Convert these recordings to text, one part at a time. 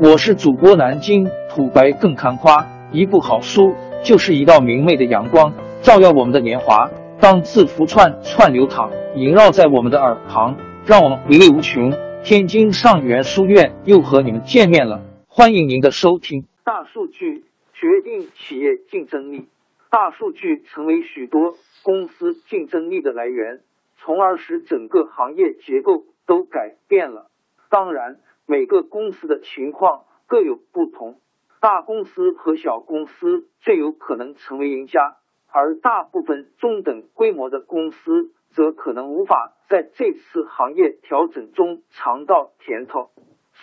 我是主播南京土白更看花，一部好书就是一道明媚的阳光，照耀我们的年华。当字符串串流淌，萦绕在我们的耳旁，让我们回味无穷。天津上元书院又和你们见面了，欢迎您的收听。大数据决定企业竞争力，大数据成为许多公司竞争力的来源，从而使整个行业结构都改变了。当然。每个公司的情况各有不同，大公司和小公司最有可能成为赢家，而大部分中等规模的公司则可能无法在这次行业调整中尝到甜头。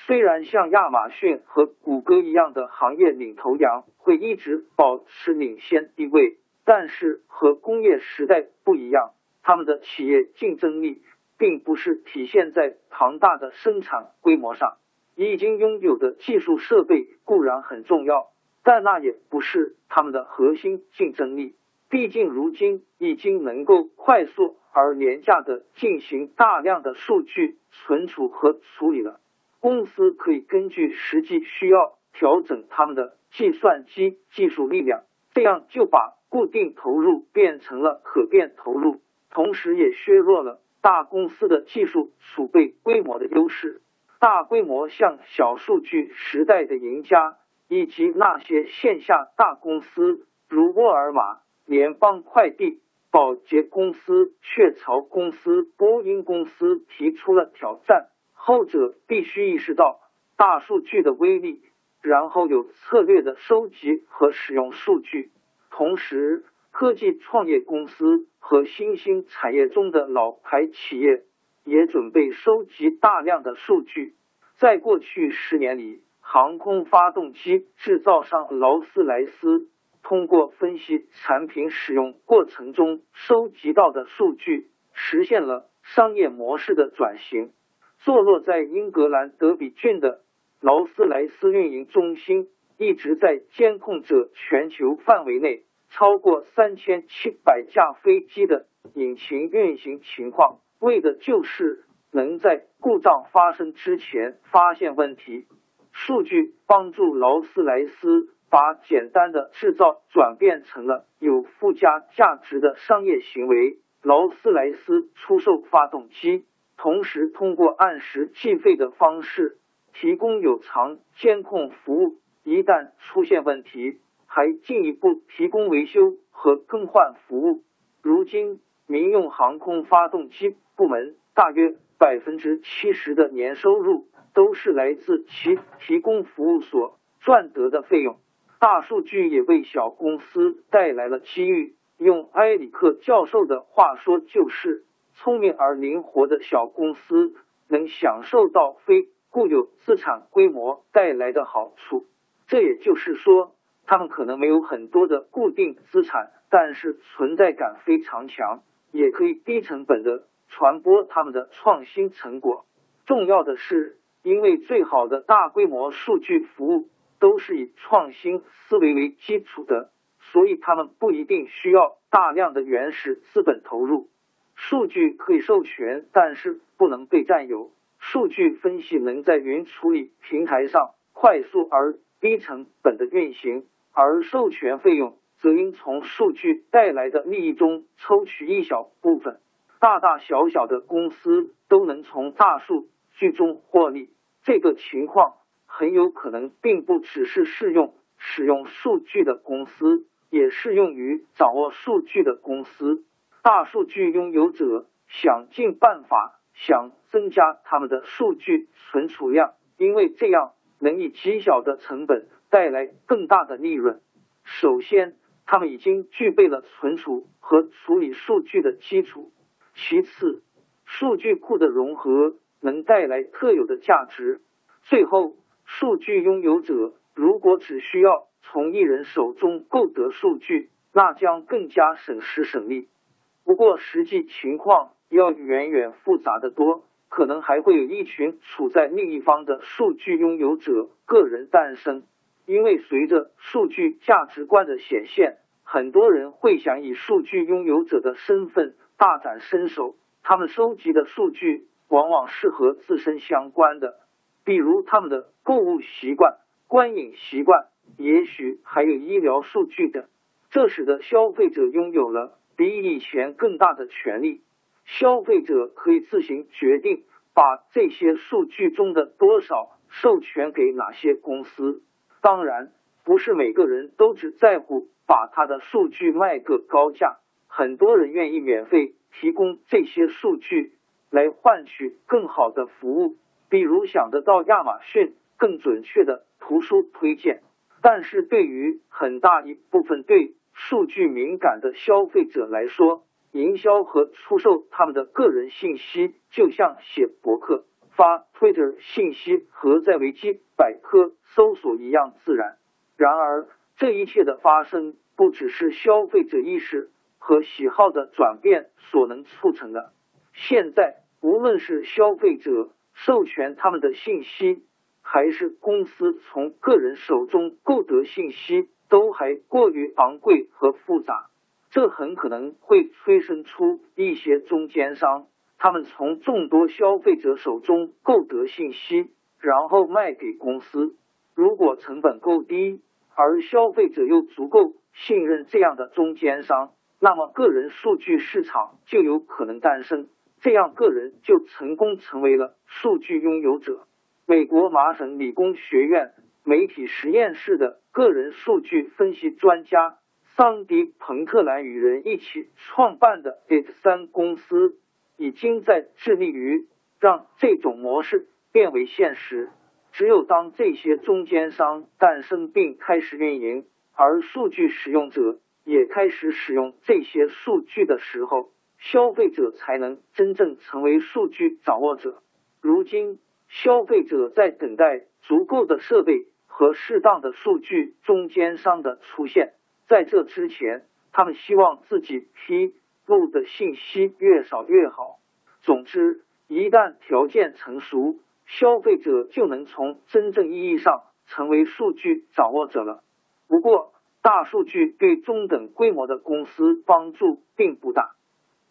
虽然像亚马逊和谷歌一样的行业领头羊会一直保持领先地位，但是和工业时代不一样，他们的企业竞争力。并不是体现在庞大的生产规模上，已经拥有的技术设备固然很重要，但那也不是他们的核心竞争力。毕竟，如今已经能够快速而廉价的进行大量的数据存储和处理了。公司可以根据实际需要调整他们的计算机技术力量，这样就把固定投入变成了可变投入，同时也削弱了。大公司的技术储备规模的优势，大规模向小数据时代的赢家，以及那些线下大公司如沃尔玛、联邦快递、保洁公司，雀巢公司、波音公司提出了挑战。后者必须意识到大数据的威力，然后有策略的收集和使用数据，同时。科技创业公司和新兴产业中的老牌企业也准备收集大量的数据。在过去十年里，航空发动机制造商劳斯莱斯通过分析产品使用过程中收集到的数据，实现了商业模式的转型。坐落在英格兰德比郡的劳斯莱斯运营中心一直在监控着全球范围内。超过三千七百架飞机的引擎运行情况，为的就是能在故障发生之前发现问题。数据帮助劳斯莱斯把简单的制造转变成了有附加价值的商业行为。劳斯莱斯出售发动机，同时通过按时计费的方式提供有偿监控服务。一旦出现问题，还进一步提供维修和更换服务。如今，民用航空发动机部门大约百分之七十的年收入都是来自其提供服务所赚得的费用。大数据也为小公司带来了机遇。用埃里克教授的话说，就是聪明而灵活的小公司能享受到非固有资产规模带来的好处。这也就是说。他们可能没有很多的固定资产，但是存在感非常强，也可以低成本的传播他们的创新成果。重要的是，因为最好的大规模数据服务都是以创新思维为基础的，所以他们不一定需要大量的原始资本投入。数据可以授权，但是不能被占有。数据分析能在云处理平台上快速而低成本的运行。而授权费用则应从数据带来的利益中抽取一小部分。大大小小的公司都能从大数据中获利，这个情况很有可能并不只是适用使用数据的公司，也适用于掌握数据的公司。大数据拥有者想尽办法想增加他们的数据存储量，因为这样能以极小的成本。带来更大的利润。首先，他们已经具备了存储和处理数据的基础。其次，数据库的融合能带来特有的价值。最后，数据拥有者如果只需要从一人手中购得数据，那将更加省时省力。不过，实际情况要远远复杂的多，可能还会有一群处在另一方的数据拥有者个人诞生。因为随着数据价值观的显现，很多人会想以数据拥有者的身份大展身手。他们收集的数据往往是和自身相关的，比如他们的购物习惯、观影习惯，也许还有医疗数据等。这使得消费者拥有了比以前更大的权利。消费者可以自行决定把这些数据中的多少授权给哪些公司。当然，不是每个人都只在乎把他的数据卖个高价。很多人愿意免费提供这些数据来换取更好的服务，比如想得到亚马逊更准确的图书推荐。但是对于很大一部分对数据敏感的消费者来说，营销和出售他们的个人信息，就像写博客、发 Twitter 信息和在维基百科搜索一样自然。然而，这一切的发生不只是消费者意识。和喜好的转变所能促成的。现在，无论是消费者授权他们的信息，还是公司从个人手中购得信息，都还过于昂贵和复杂。这很可能会催生出一些中间商，他们从众多消费者手中购得信息，然后卖给公司。如果成本够低，而消费者又足够信任这样的中间商。那么，个人数据市场就有可能诞生，这样个人就成功成为了数据拥有者。美国麻省理工学院媒体实验室的个人数据分析专家桑迪·彭特兰与人一起创办的 It 三公司，已经在致力于让这种模式变为现实。只有当这些中间商诞生并开始运营，而数据使用者。也开始使用这些数据的时候，消费者才能真正成为数据掌握者。如今，消费者在等待足够的设备和适当的数据中间商的出现。在这之前，他们希望自己披露的信息越少越好。总之，一旦条件成熟，消费者就能从真正意义上成为数据掌握者了。不过，大数据对中等规模的公司帮助并不大。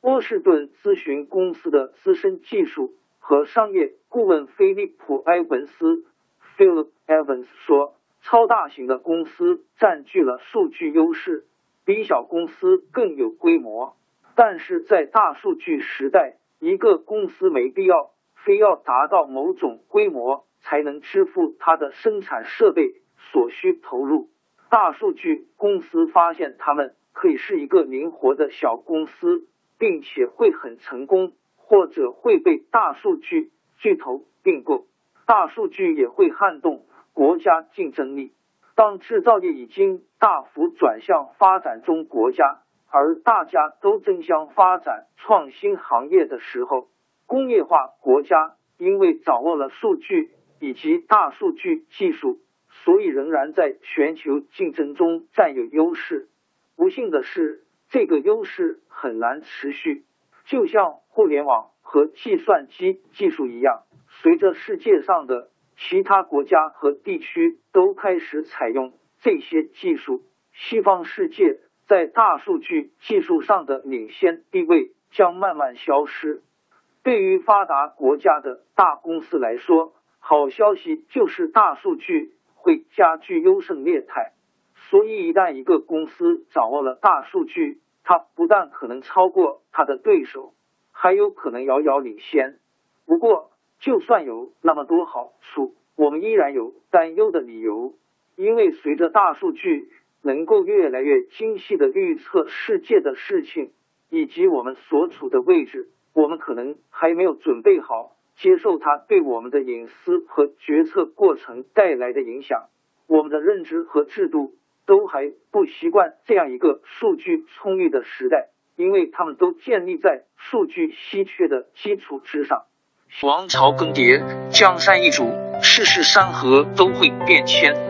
波士顿咨询公司的资深技术和商业顾问菲利普·埃文斯 （Philip Evans） 说：“超大型的公司占据了数据优势，比小公司更有规模。但是在大数据时代，一个公司没必要非要达到某种规模才能支付它的生产设备所需投入。”大数据公司发现，他们可以是一个灵活的小公司，并且会很成功，或者会被大数据巨头并购。大数据也会撼动国家竞争力。当制造业已经大幅转向发展中国家，而大家都争相发展创新行业的时候，工业化国家因为掌握了数据以及大数据技术。所以仍然在全球竞争中占有优势。不幸的是，这个优势很难持续。就像互联网和计算机技术一样，随着世界上的其他国家和地区都开始采用这些技术，西方世界在大数据技术上的领先地位将慢慢消失。对于发达国家的大公司来说，好消息就是大数据。会加剧优胜劣汰，所以一旦一个公司掌握了大数据，它不但可能超过它的对手，还有可能遥遥领先。不过，就算有那么多好处，我们依然有担忧的理由，因为随着大数据能够越来越精细的预测世界的事情以及我们所处的位置，我们可能还没有准备好。接受它对我们的隐私和决策过程带来的影响，我们的认知和制度都还不习惯这样一个数据充裕的时代，因为他们都建立在数据稀缺的基础之上。王朝更迭，江山易主，世事山河都会变迁。